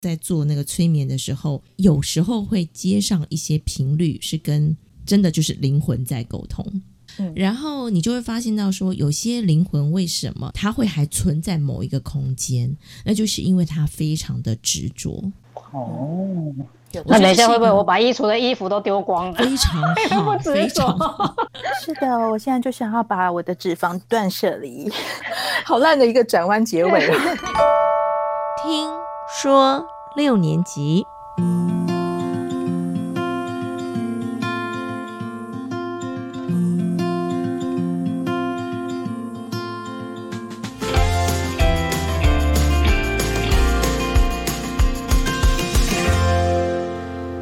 在做那个催眠的时候，有时候会接上一些频率，是跟真的就是灵魂在沟通。嗯然后你就会发现到说，有些灵魂为什么它会还存在某一个空间，那就是因为它非常的执着，哦，那等一下会不会我把衣橱的衣服都丢光了？非常好，非常着好。是的，我现在就想要把我的脂肪断舍离，好烂的一个转弯结尾哦。听说六年级。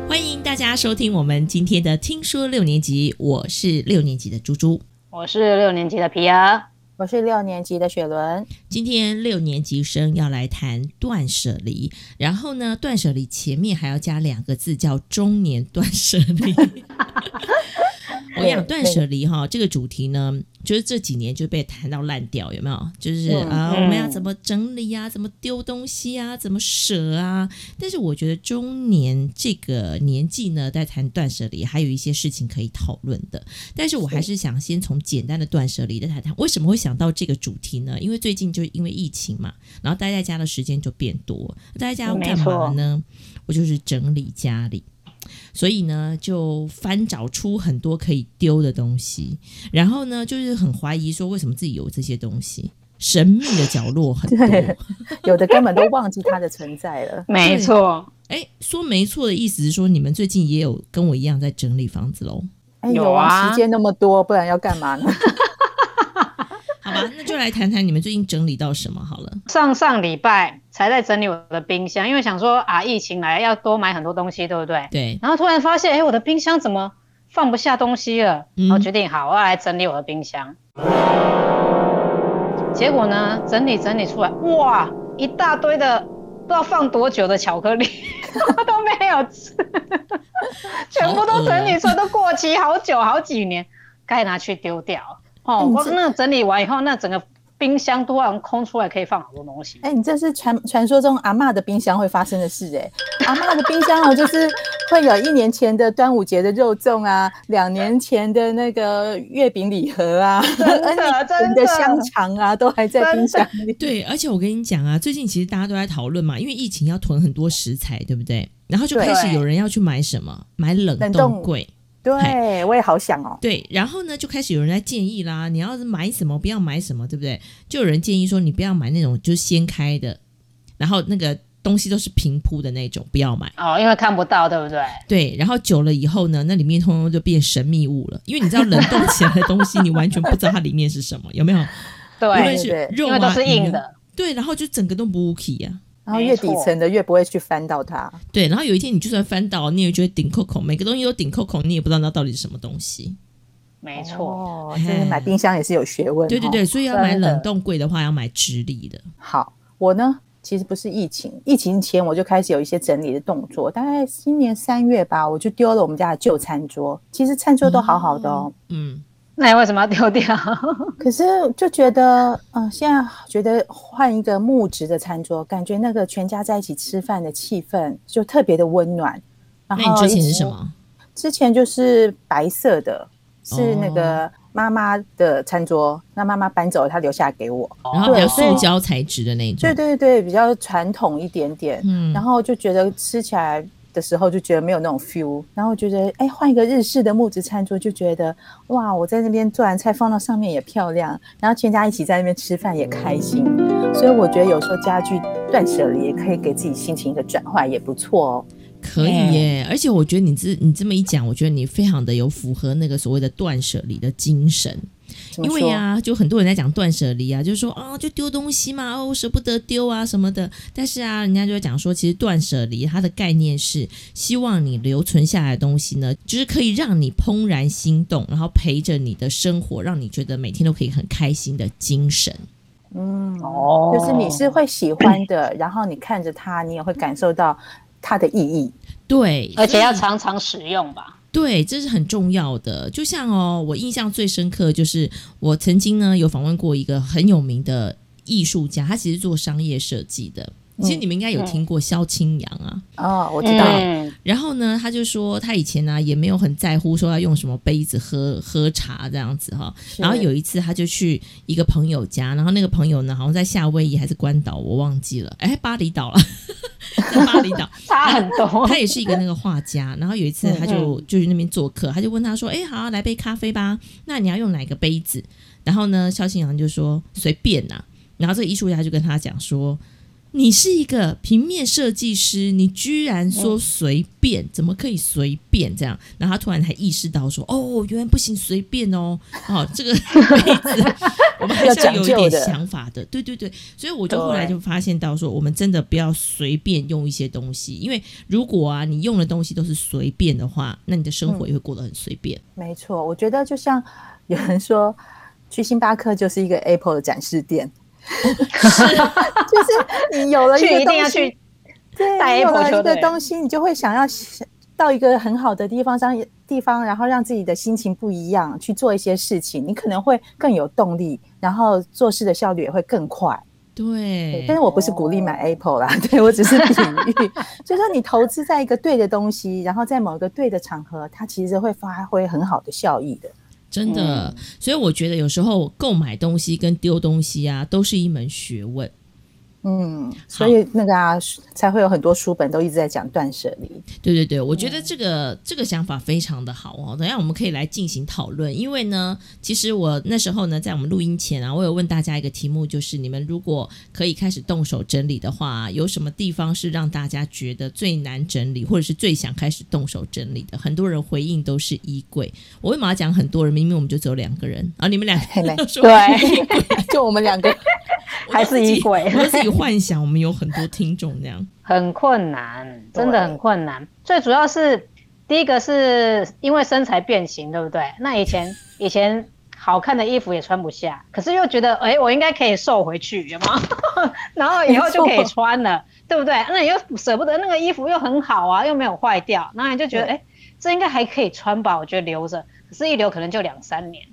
欢迎大家收听我们今天的《听说六年级》，我是六年级的猪猪。我是六年级的皮儿，我是六年级的雪伦，今天六年级生要来谈断舍离，然后呢，断舍离前面还要加两个字，叫中年断舍离。我讲断舍离哈，这个主题呢，就是这几年就被谈到烂掉，有没有？就是嗯啊、嗯我们要怎么整理啊，怎么丢东西啊，怎么舍啊？但是我觉得中年这个年纪呢，在谈断舍离，还有一些事情可以讨论的。但是我还是想先从简单的断舍离的谈谈。为什么会想到这个主题呢？因为最近就因为疫情嘛，然后待在家的时间就变多，待在家要干嘛呢？我就是整理家里。所以呢，就翻找出很多可以丢的东西，然后呢，就是很怀疑说，为什么自己有这些东西？神秘的角落很多。对有的根本都忘记它的存在了。没错，哎，说没错的意思是说，你们最近也有跟我一样在整理房子喽？哎，有啊时间那么多，不然要干嘛呢？那就来谈谈你们最近整理到什么好了。上上礼拜才在整理我的冰箱，因为想说啊，疫情来要多买很多东西，对不对？对，然后突然发现，哎，我的冰箱怎么放不下东西了？嗯然后决定好，我要来整理我的冰箱。结果呢，整理整理出来，哇，一大堆的不知道放多久的巧克力 都没有吃，全部都整理出来，都过期好久好几年，该拿去丢掉。哦，那整理完以后，那整个冰箱突然空出来，可以放好多东西。哎，你这是传传说中阿嬷的冰箱会发生的事哎。阿嬷的冰箱哦，就是会有一年前的端午节的肉粽啊，两年前的那个月饼礼盒啊，真的 真的的香肠啊，都还在冰箱里。对，而且我跟你讲啊，最近其实大家都在讨论嘛，因为疫情要囤很多食材，对不对？然后就开始有人要去买什么，买冷冻柜。对，我也好想哦。对，然后呢，就开始有人在建议啦，你要是买什么，不要买什么，对不对？就有人建议说，你不要买那种就是掀开的，然后那个东西都是平铺的那种，不要买。哦，因为看不到，对不对？对，然后久了以后呢，那里面通通就变神秘物了，因为你知道冷冻起来的东西，你完全不知道它里面是什么，有没有？无论对，是对肉啊，都是硬的。对，然后就整个都不 OK 呀、然后越底层的越不会去翻到它。对，然后有一天你就算翻到，你也觉得顶扣扣，每个东西都顶扣扣，你也不知道那到底是什么东西。没错，哦，这是买冰箱也是有学问。哦对对对，所以要买冷冻柜的话，要买直立的。好，我呢其实不是疫情，疫情前我就开始有一些整理的动作，大概今年三月吧，我就丢了我们家的旧餐桌。其实餐桌都好好的哦，嗯，那你为什么要丢掉？可是就觉得，嗯、现在觉得换一个木质的餐桌，感觉那个全家在一起吃饭的气氛就特别的温暖。然后那你之前是什？么？之前就是白色的，是那哦个妈妈的餐桌，那妈妈搬走了，她留下来给我。然后比较塑胶材质的那种。对对对，比较传统一点点。嗯然后就觉得吃起来的时候就觉得没有那种 feel，然后觉得哎换一个日式的木质餐桌就觉得哇，我在那边做完菜放到上面也漂亮，然后全家一起在那边吃饭也开心，所以我觉得有时候家具断舍离也可以给自己心情一个转换，也不错哦。可以耶，而且我觉得你这你这么一讲，我觉得你非常的有符合那个所谓的断舍离的精神。因为怎么说呀、就很多人在讲断舍离啊，就是说啊，就丢东西嘛，哦，舍不得丢啊什么的。但是啊，人家就会讲说，其实断舍离它的概念是希望你留存下来的东西呢，就是可以让你怦然心动，然后陪着你的生活，让你觉得每天都可以很开心的精神。嗯，哦就是你是会喜欢的，然后你看着它，你也会感受到它的意义。对，而且要常常使用吧。对，这是很重要的。就像哦，我印象最深刻就是我曾经呢有访问过一个很有名的艺术家，他其实做商业设计的。其实你们应该有听过萧清扬啊。哦，我知道，嗯然后呢，他就说他以前呢、也没有很在乎说要用什么杯子喝喝茶这样子哈。然后有一次他就去一个朋友家，然后那个朋友呢好像在夏威夷还是关岛，我忘记了，哎，巴厘岛了，在巴厘岛。差很多。他也是一个那个画家，然后有一次他就就去那边做客，他就问他说：“哎，好啊、来杯咖啡吧，那你要用哪个杯子？”然后呢，萧清扬就说：“随便呐、然后这个艺术家就跟他讲说：“你是一个平面设计师，你居然说随便，怎么可以随便这样？”然后他突然才意识到说：“哦，原来不行随便哦，哦，这个 杯子我们还是要有一点想法的。”对对对，所以我就后来就发现到说，我们真的不要随便用一些东西，因为如果啊你用的东西都是随便的话，那你的生活也会过得很随便。没错。我觉得就像有人说，去星巴克就是一个 Apple 的展示店，就是你有了 一个东西，要去对，有了一个东西，你就会想要到一个很好的地方，让地方，然后让自己的心情不一样，去做一些事情，你可能会更有动力，然后做事的效率也会更快。对对，但是我不是鼓励买 Apple 啦，对我只是比喻，就是说你投资在一个对的东西，然后在某一个对的场合，它其实会发挥很好的效益的。真的，所以我觉得有时候购买东西跟丢东西啊，都是一门学问。嗯，所以那个啊，才会有很多书本都一直在讲断舍离。对对对，我觉得这个、这个想法非常的好哦。等下我们可以来进行讨论，因为呢，其实我那时候呢，在我们录音前啊，我有问大家一个题目，就是你们如果可以开始动手整理的话，有什么地方是让大家觉得最难整理，或者是最想开始动手整理的？很多人回应都是衣柜。我为什么要讲很多人？明明我们就只有两个人啊，你们两个嘿没人说对，就我们两个，还是衣柜我都自己幻想我们有很多听众那样。很困难，真的很困难。最主要是第一个是因为身材变形，对不对？那以前 以前好看的衣服也穿不下，可是又觉得，哎、我应该可以瘦回去，有吗？然后以后就可以穿了，对不对？那你又舍不得那个衣服又很好啊，又没有坏掉，然后你就觉得，哎、这应该还可以穿吧？我觉得留着，可是一留可能就两三年，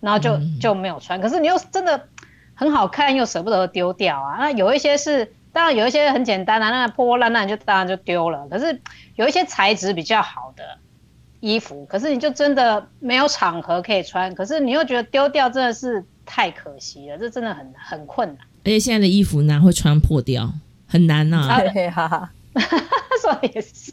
然后就嗯就没有穿。可是你又真的很好看，又舍不得丢掉啊。那有一些是，当然有一些很简单啊，那破破烂烂就当然就丢了。可是有一些材质比较好的衣服，可是你就真的没有场合可以穿，可是你又觉得丢掉真的是太可惜了，这真的很很困难。而且现在的衣服哪会穿破掉？很难呐、啊对哈哈。说的也是，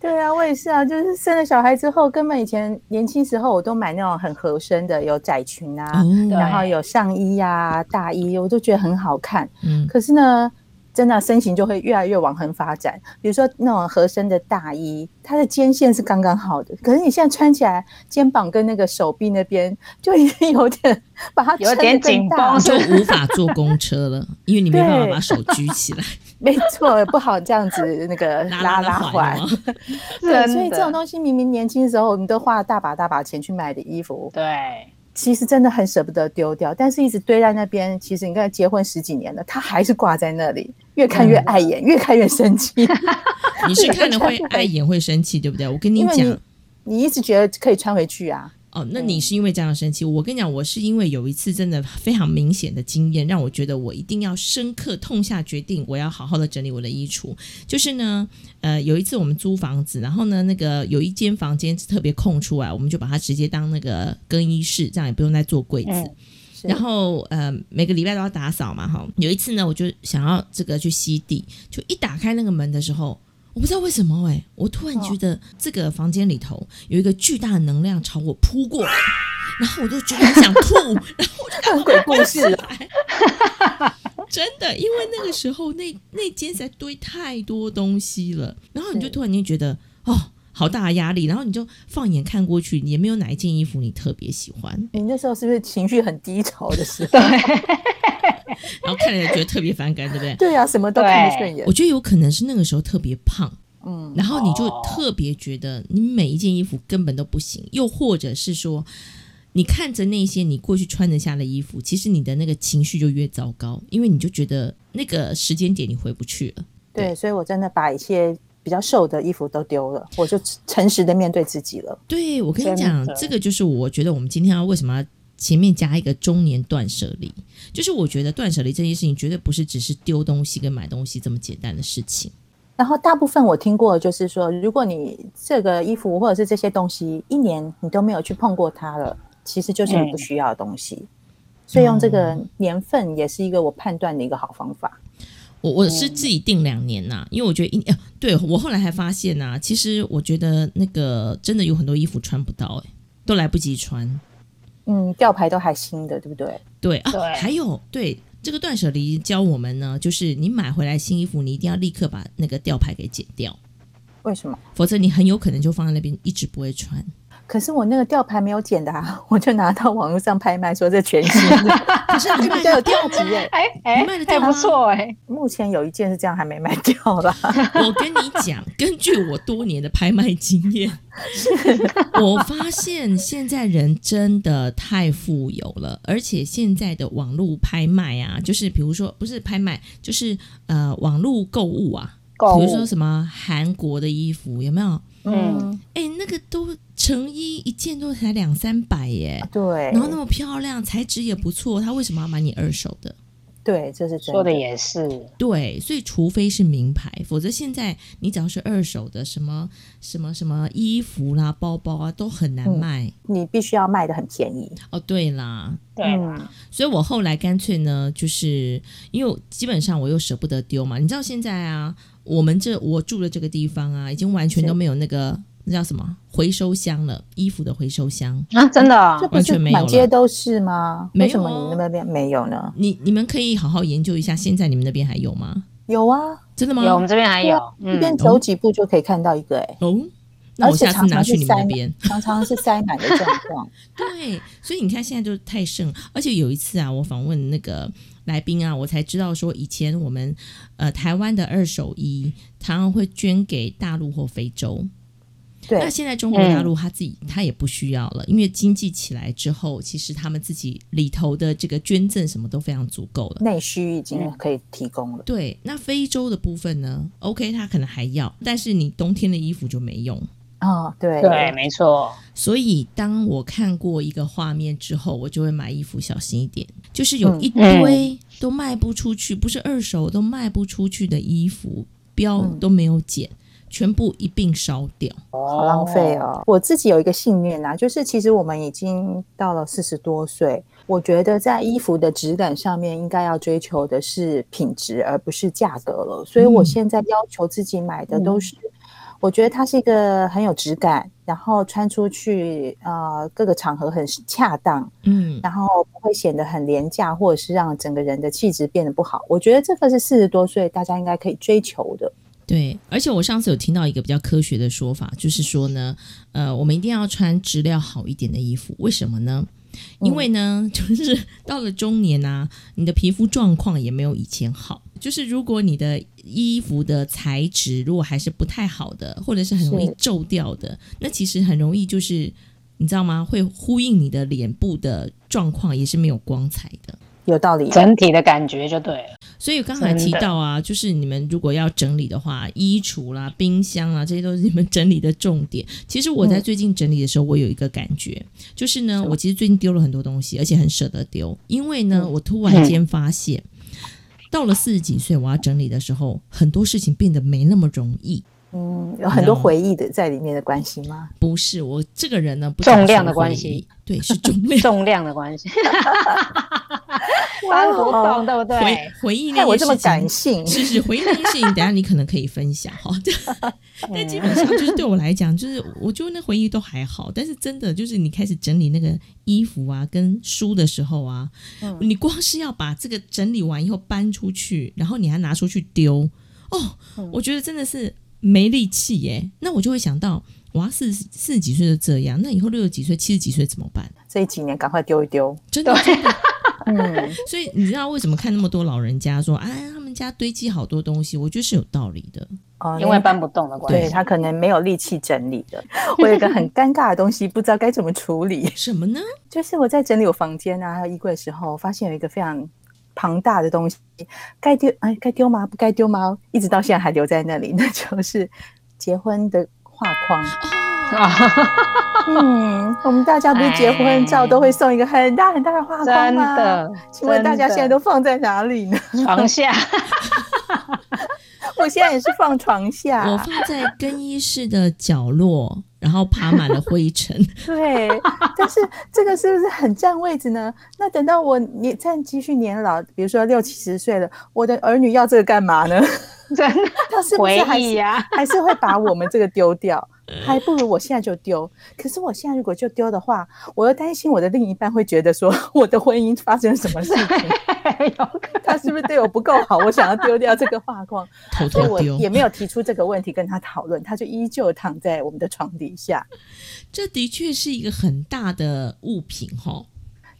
对啊，我也是啊，就是生了小孩之后，根本以前年轻时候我都买那种很合身的，有窄裙啊，哦，然后有上衣呀、大衣，我都觉得很好看。嗯，可是呢，真的身形就会越来越往横发展。比如说那种合身的大衣，它的肩线是刚刚好的，可是你现在穿起来，肩膀跟那个手臂那边就已经有点把它有点紧大绷就无法坐公车了，因为你没办法把手举起来没错，不好这样子那个拉拉拉环。对，所以这种东西明明年轻的时候我们都花了大把大把钱去买的衣服，对。其实真的很舍不得丢掉，但是一直堆在那边。其实你看，结婚十几年了，它还是挂在那里，越看越碍眼，越看越生气。你是看了会 碍眼会生气，对不对？我跟你讲你，你一直觉得可以穿回去啊，哦，那你是因为这样生气？我跟你讲，我是因为有一次真的非常明显的经验，让我觉得我一定要深刻痛下决定，我要好好的整理我的衣橱。就是呢，呃，有一次我们租房子，然后呢，那个有一间房间特别空出来，我们就把它直接当那个更衣室，这样也不用再做柜子。嗯然后呃，每个礼拜都要打扫嘛，哈。有一次呢，我就想要这个去吸地，就一打开那个门的时候，我不知道为什么哎、我突然觉得这个房间里头有一个巨大的能量朝我扑过来，然后我就觉得很想吐，然后我就看鬼故事来。真的，因为那个时候那那间实在堆太多东西了，然后你就突然间觉得哦，好大的压力，然后你就放眼看过去，也没有哪一件衣服你特别喜欢，你那时候是不是情绪很低潮的时候？对，然后看了也觉得特别反感，对不对？对啊，什么都看不顺眼我。觉得有可能是那个时候特别胖，嗯，然后你就哦特别觉得你每一件衣服根本都不行，又或者是说，你看着那些你过去穿得下的衣服，其实你的那个情绪就越糟糕，因为你就觉得那个时间点你回不去了。对，所以我真的把一些比较瘦的衣服都丢了，我就诚实的面对自己了。对我跟你讲，这个就是我觉得我们今天要为什么要前面加一个中年断舍离，就是我觉得断舍离这件事情绝对不是只是丢东西跟买东西这么简单的事情。然后大部分我听过就是说，如果你这个衣服或者是这些东西一年你都没有去碰过它了，其实就是你不需要的东西。所以用这个年份也是一个我判断的一个好方法。我我是自己定两年呐，因为我觉得一呃，对我后来还发现呐，其实我觉得那个真的有很多衣服穿不到，哎，都来不及穿。嗯，吊牌都还新的，对不对？对啊，对还有对这个断舍离教我们呢，就是你买回来新衣服，你一定要立刻把那个吊牌给剪掉，为什么？否则你很有可能就放在那边一直不会穿。可是我那个吊牌没有剪的啊，我就拿到网络上拍卖，说这全新的，可是你卖比较有得掉价值哎。哎卖得掉吗不错哎，目前有一件是这样还没卖掉啦。我跟你讲，根据我多年的拍卖经验，我发现现在人真的太富有了，而且现在的网络拍卖啊，就是比如说不是拍卖，就是呃网络购物啊，比如说什么韩国的衣服有没有？嗯，哎，那个都成衣一件都才两三百耶，对，然后那么漂亮，材质也不错，他为什么要买你二手的？对，这是真说的也是，对，所以除非是名牌，否则现在你只要是二手的，什么什么什么衣服啦、包包啊，都很难嗯卖。你必须要卖的很便宜。哦，对啦，对嗯，所以我后来干脆呢，就是因为基本上我又舍不得丢嘛，你知道现在啊，我们这我住的这个地方啊，已经完全都没有那个那叫什么回收箱了，衣服的回收箱。啊，真的啊这完全没有满街都是吗？没有为什么哦你们那边没有呢？你你们可以好好研究一下，现在你们那边还有吗？有啊，真的吗？有，我们这边还有，这边嗯，走几步就可以看到一个哎、哦，那我下次拿去你们那边。常常是塞满的状况。对，所以你看现在就是太盛，而且有一次啊，我访问那个来宾啊，我才知道说，以前我们呃台湾的二手衣常常会捐给大陆或非洲，对那，现在中国大陆他自己、他也不需要了，因为经济起来之后，其实他们自己里头的这个捐赠什么都非常足够了。内需已经可以提供了。对，那非洲的部分呢？OK，他可能还要，但是你冬天的衣服就没用。哦，对对，没错，所以当我看过一个画面之后，我就会买衣服小心一点。就是有一堆都卖不出去，不是二手都卖不出去的衣服，标嗯都没有剪，全部一并烧掉。好浪费哦。我自己有一个信念啊，就是其实我们已经到了四十多岁，我觉得在衣服的质感上面应该要追求的是品质，而不是价格了。所以我嗯现在要求自己买的都是。我觉得它是一个很有质感，然后穿出去，呃，各个场合很恰当，嗯，然后不会显得很廉价，或者是让整个人的气质变得不好。我觉得这个是四十多岁大家应该可以追求的。对。而且我上次有听到一个比较科学的说法，就是说呢，呃，我们一定要穿质量好一点的衣服。为什么呢？因为呢，就是到了中年啊，你的皮肤状况也没有以前好。就是如果你的衣服的材质如果还是不太好的，或者是很容易皱掉的，那其实很容易就是你知道吗？会呼应你的脸部的状况也是没有光彩的。有道理，整体的感觉就对了。所以刚才提到啊，就是你们如果要整理的话，衣橱啦、冰箱啊，这些都是你们整理的重点。其实我在最近整理的时候，我有一个感觉，就是呢，我其实最近丢了很多东西，而且很舍得丢，因为呢，我突然间发现，到了四十几岁，我要整理的时候，很多事情变得没那么容易。嗯，有很多回忆的在里面的关系吗？不是我这个人呢，不重量的关系，对，是重量。重量的关系，搬不动，对不对？回回忆那害我这么件事情感性，是是，回忆那件事情，等下你可能可以分享哈。但基本上就是对我来讲，就是我觉得那回忆都还好，但是真的就是你开始整理那个衣服啊跟书的时候啊，嗯你光是要把这个整理完以后搬出去，然后你还拿出去丢，哦，嗯我觉得真的是没力气耶。那我就会想到，我要四十四十几岁就这样，那以后六十几岁、七十几岁怎么办？这几年赶快丢一丢。真的真的。嗯，所以你知道为什么看那么多老人家说，哎，他们家堆积好多东西，我觉得是有道理的。哦因为搬不动的关系。对他可能没有力气整理的。我有一个很尴尬的东西，不知道该怎么处理。什么呢？就是我在整理我房间啊，还有衣柜的时候，发现有一个非常庞大的东西，该丢哎该丢吗？不该丢吗？一直到现在还留在那里，那就是结婚的画框。哦，啊，嗯，我们大家不是结婚照都会送一个很大很大的画框真吗？的，请问大家现在都放在哪里呢？床下，我现在也是放床下。我放在更衣室的角落，然后爬满了灰尘。对，但是这个是不是很占位置呢？那等到我年再继续年老，比如说六七十岁了，我的儿女要这个干嘛呢？真的他是不回是还是忆呀、还是会把我们这个丢掉？还不如我现在就丢。可是我现在如果就丢的话，我又担心我的另一半会觉得说 我的婚姻发生了什么事情，他是不是对我不够好？我想要丢掉这个画框，偷所以我也，没有提出这个问题跟他讨论，他就依旧躺在我们的床底下。这的确是一个很大的物品哈。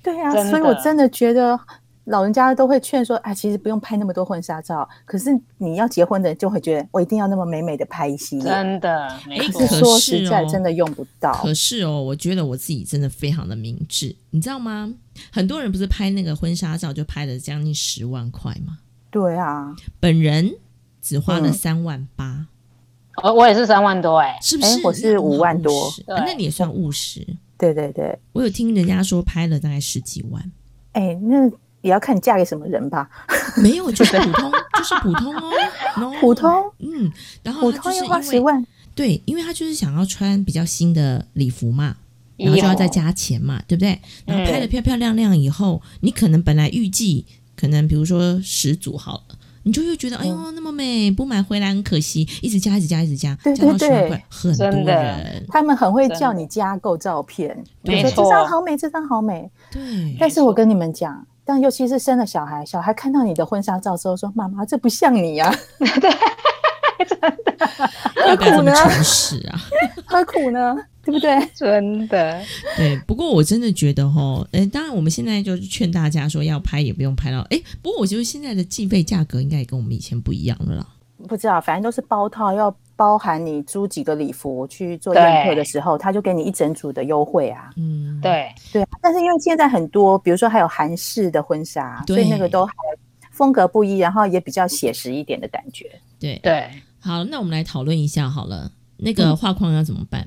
对啊，所以我真的觉得老人家都会劝说，哎，其实不用拍那么多婚纱照。可是你要结婚的人就会觉得，我一定要那么美美的拍一系列。真的可是说实在，哦真的用不到。可是哦，我觉得我自己真的非常的明智，你知道吗？很多人不是拍那个婚纱照就拍了将近十万块吗？对啊，本人只花了嗯三万八、我我也是三万多哎、是不是？哎我是五万多那你也算务实。对对对，我有听人家说拍了大概十几万，哎，那也要看你嫁给什么人吧。没有，就是普通，就是普通哦，No 普通嗯，然后普通要花十万，对，因为他就是想要穿比较新的礼服嘛，然后就要再加钱嘛，对不对？然后拍的漂漂亮亮以后，你可能本来预计可能比如说十组好了。你就又觉得，哎呦，那么美，不买回来很可惜，一直加，一直加，一直加，对加到对对十万块，很多人，他们很会叫你加购照片，就没说这张好美，这张好美。对，但是我跟你们讲，但尤其是生了小孩，小孩看到你的婚纱照之后说：“妈妈，这不像你 呀、要不要这么何苦呢诚实啊？何苦呢？对不对？真的，对，不过我真的觉得哈，呃，当然我们现在就是劝大家说要拍也不用拍到，哎，不过我觉得现在的计费价格应该也跟我们以前不一样了啦。不知道，反正都是包套，要包含你租几个礼服去做宴客的时候，他就给你一整组的优惠啊。嗯，对，对啊，但是因为现在很多，比如说还有韩式的婚纱，对所以那个都还风格不一，然后也比较写实一点的感觉。对，对，好，那我们来讨论一下好了，那个画框要怎么办？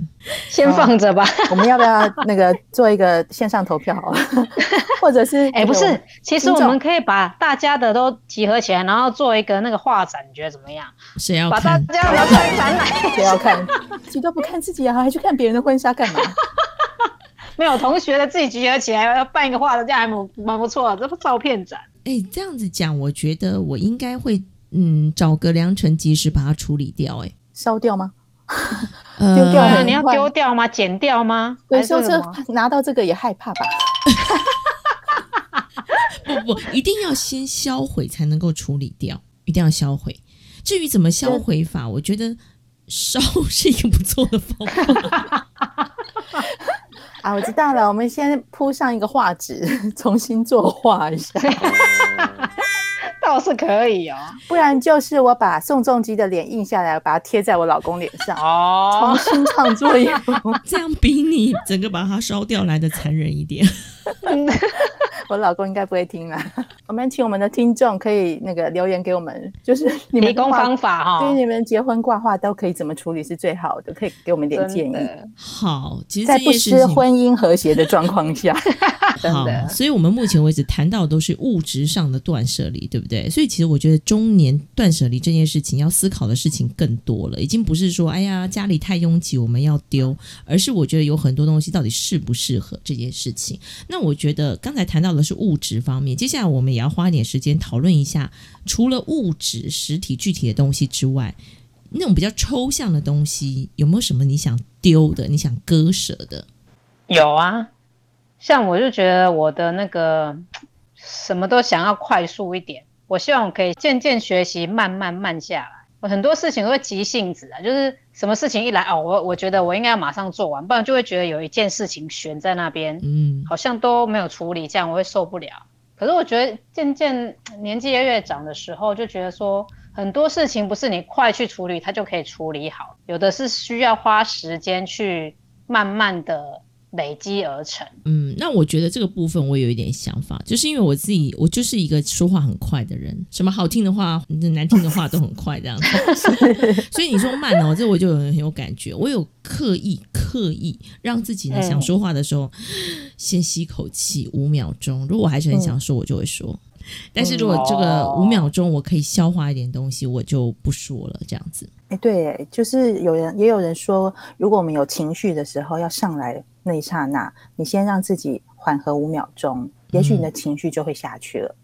先放着吧。我们要不要 那个做一个线上投票好了，或者是哎、不是，其实我们可以把大家的都集合起来，然后做一个那个画展，你觉得怎么样？谁要把大看？家的展展览，不要看，自己都不看自己啊，还去看别人的婚纱干嘛？没有同学的自己集合起来，要办一个画展，这样还蛮蛮不错的，这不照片展。哎，这样子讲，我觉得我应该会，嗯，找个良辰吉时把它处理掉。哎，烧掉吗？呃，丢掉你要快丢掉吗？剪掉吗？有还时候这？拿到这个也害怕吧？不不，一定要先销毁才能够处理掉，一定要销毁。至于怎么销毁法，我觉得烧是一个不错的方法。啊，我知道了，我们先铺上一个画纸，重新作画一下，倒是可以哦。不然就是我把宋仲基的脸印下来，把它贴在我老公脸上，哦重哦，新创作一幅。这样比你整个把它烧掉来的残忍一点。我老公应该不会听啦。我们请我们的听众可以那个留言给我们，就是你们提供方法哈、对你们结婚挂画都可以怎么处理是最好的，可以给我们点建议。好，其实在不失婚姻和谐的状况下，好，真的所以我们目前为止谈到的都是物质上的断舍离，对不对？所以其实我觉得中年断舍离这件事情要思考的事情更多了，已经不是说哎呀家里太拥挤我们要丢，而是我觉得有很多东西到底适不适合这件事情。那我觉得刚才谈到是物质方面，接下来我们也要花点时间讨论一下，除了物质实体具体的东西之外。那种比较抽象的东西，有没有什么你想丢的、你想割舍的？有啊。像我就觉得我的那个什么都想要快速一点，我希望我可以渐渐学习，慢慢慢下来。我很多事情都会急性子啊，就是什么事情一来哦，我我觉得我应该要马上做完，不然就会觉得有一件事情悬在那边，嗯，好像都没有处理，这样我会受不了。可是我觉得渐渐 年纪越越长的时候，就觉得说很多事情不是你快去处理它就可以处理好，有的是需要花时间去慢慢的累积而成。嗯，那我觉得这个部分我有一点想法，就是因为我自己，我就是一个说话很快的人，什么好听的话、难听的话都很快这样子。所以你说慢哦，这我就有很有感觉。我有刻意刻意让自己呢嗯想说话的时候，先吸口气五秒钟。如果我还是很想说，我就会说。但是如果这个哦五秒钟我可以消化一点东西，我就不说了。这样子，哎，对，就是有人也有人说，如果我们有情绪的时候要上来那一刹那，你先让自己缓和五秒钟，也许你的情绪就会下去了。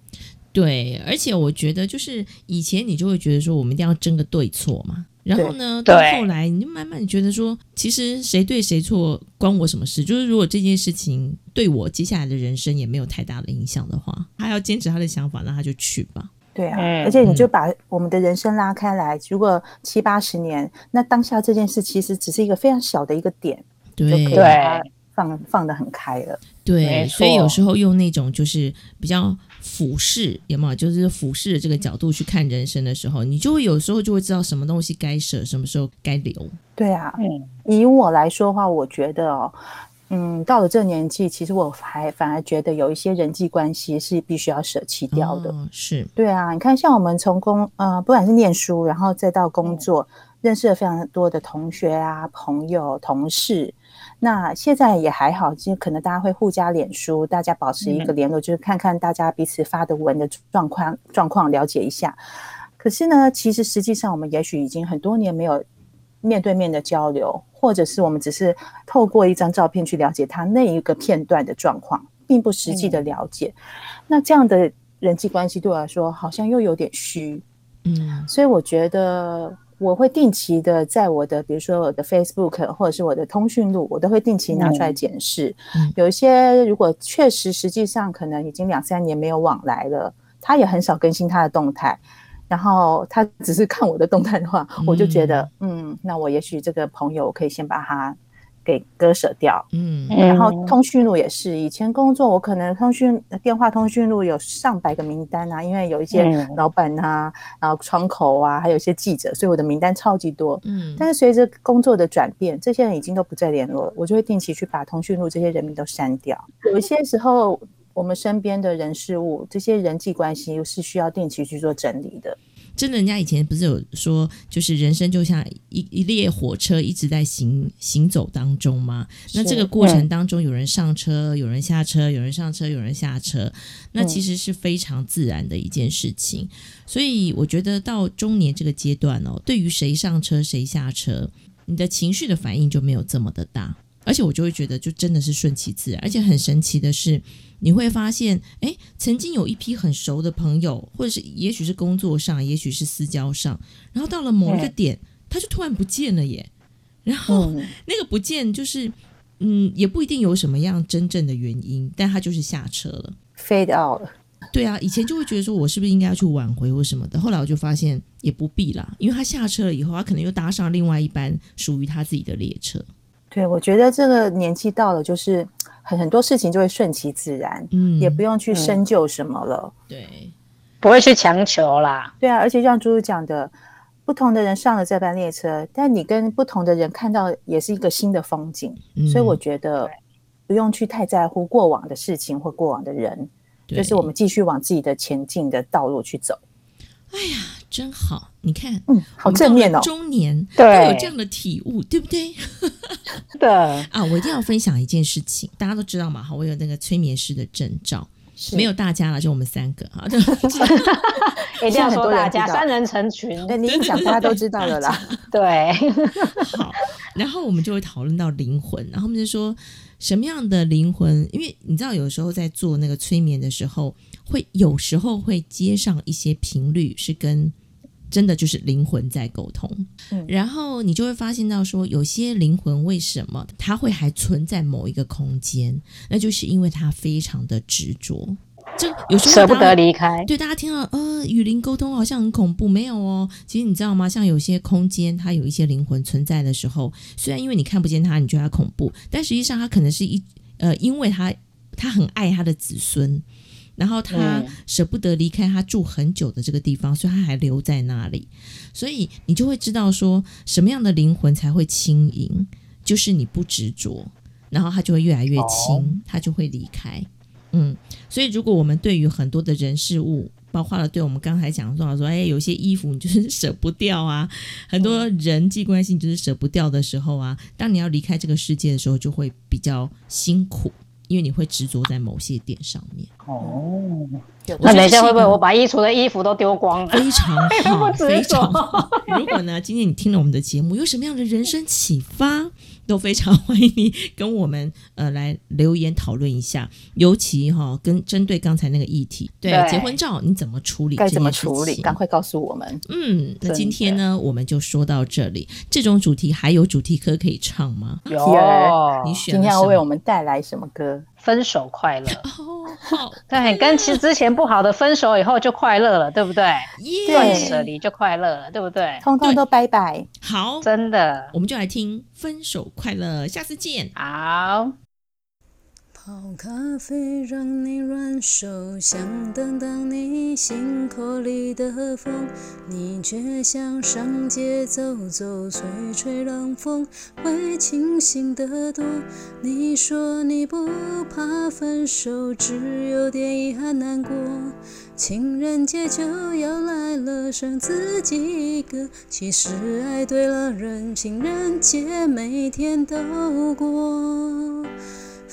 对，而且我觉得就是以前你就会觉得说我们一定要争个对错嘛，然后呢，到后来你就慢慢觉得说，其实谁对谁错关我什么事？就是如果这件事情对我接下来的人生也没有太大的影响的话，他要坚持他的想法，那他就去吧。对啊，嗯而且你就把我们的人生拉开来，如果七八十年，那当下这件事其实只是一个非常小的一个点，就可以对把它放放得很开了。对，所以有时候用那种就是比较俯视，有没有？就是俯视的这个角度去看人生的时候，你就会有时候就会知道什么东西该舍，什么时候该留。对啊，嗯，以我来说的话，我觉得哦，嗯，到了这年纪，其实我还反而觉得有一些人际关系是必须要舍弃掉的。哦、是，对啊，你看，像我们从工呃，不管是念书，然后再到工作，认识了非常多的同学啊、朋友、同事。那现在也还好，就可能大家会互加脸书，大家保持一个联络，就是看看大家彼此发的文的状况状况，了解一下。可是呢，其实实际上我们也许已经很多年没有面对面的交流，或者是我们只是透过一张照片去了解他那一个片段的状况，并不实际的了解。那这样的人际关系对我来说好像又有点虚，嗯所以我觉得我会定期的在我的，比如说我的 Facebook 或者是我的通讯录，我都会定期拿出来检视。嗯有一些如果确实实际上可能已经两三年没有往来了，他也很少更新他的动态。然后他只是看我的动态的话，我就觉得，嗯，那我也许这个朋友可以先把他给割舍掉。嗯然后嗯通讯录也是，以前工作我可能通讯电话通讯录有上百个名单啊，因为有一些嗯老板啊，然后窗口啊，还有一些记者，所以我的名单超级多。嗯，但是随着工作的转变，这些人已经都不再联络了，我就会定期去把通讯录这些人名都删掉。有一些时候，我们身边的人事物，这些人际关系是需要定期去做整理的。真的，人家以前不是有说，就是人生就像一一列火车一直在行行走当中吗？那这个过程当中，有人上车，有人下车，有人上车，有人下车，那其实是非常自然的一件事情。所以我觉得到中年这个阶段哦，对于谁上车谁下车，你的情绪的反应就没有这么的大，而且我就会觉得就真的是顺其自然，而且很神奇的是。你会发现，哎，曾经有一批很熟的朋友，或者是也许是工作上，也许是私交上，然后到了某一个点，他就突然不见了耶。然后、嗯，那个不见，就是嗯，也不一定有什么样真正的原因，但他就是下车了。fade out 了。对啊，以前就会觉得说我是不是应该要去挽回或什么的，后来我就发现也不必啦，因为他下车了以后，他可能又搭上另外一班属于他自己的列车。对，我觉得这个年纪到了，就是很很多事情就会顺其自然，嗯，也不用去深究什么了。对，不会去强求啦。对啊，而且像猪猪讲的，不同的人上了这班列车，但你跟不同的人看到也是一个新的风景，嗯所以我觉得不用去太在乎过往的事情或过往的人，就是我们继续往自己的前进的道路去走。真好，你看，嗯，好正面哦。中年都对有这样的体悟，对不对？的，啊，我一定要分享一件事情，大家都知道嘛，哈，我有那个催眠师的证照，没有大家了，就我们三个哈。就 一定要说大家三人成群。那你一讲，大家都知道了啦。对，好，然后我们就会讨论到灵魂，然后我们就说什么样的灵魂，因为你知道，有时候在做那个催眠的时候，会有时候会接上一些频率，是跟真的就是灵魂在沟通，嗯然后你就会发现到说，有些灵魂为什么它会还存在某一个空间，那就是因为它非常的执着。这有时候舍不得离开。对，大家听到呃与灵沟通好像很恐怖，没有哦。其实你知道吗？像有些空间，它有一些灵魂存在的时候，虽然因为你看不见它，你觉得它恐怖，但实际上它可能是一呃，因为它它很爱它的子孙，然后他嗯舍不得离开他住很久的这个地方，所以他还留在那里。所以你就会知道说，什么样的灵魂才会轻盈，就是你不执着。然后他就会越来越轻，哦它就会离开。嗯，所以如果我们对于很多的人事物，包括了对我们刚才讲到说，哎，有些衣服你就是舍不掉啊，很多人际关系你就是舍不掉的时候啊，当你要离开这个世界的时候，就会比较辛苦，因为你会执着在某些点上面。哦，那等一下会不会我把衣橱的衣服都丢光了？非常好，非常好。如果呢，今天你听了我们的节目，有什么样的人生启发，都非常 欢迎你跟我们呃来留言讨论一下。尤其哈、跟针对刚才那个议题，对对结婚照你怎么处理？该怎么处理？赶快告诉我们。嗯，那今天呢，我们就说到这里。这种主题还有主题歌可以唱吗？有你选今天？要为我们带来什么歌？分手快乐，哦，好 对，跟其实之前不好的分手以后就快乐了，对不对？耶！断舍离就快乐了，对不对？通通都拜拜。好，真的我们就来听《分手快乐》，下次见。好。泡咖啡让你软手，想挡挡你心口里的风，你却想上街走走，吹吹冷风，会清醒得多。你说你不怕分手，只有点遗憾难过。情人节就要来了，剩自己一个。其实爱对了人，情人节每天都过。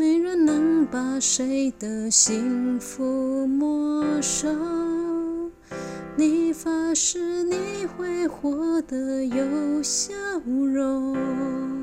没人能把谁的幸福没收。你发誓你会活得有笑容。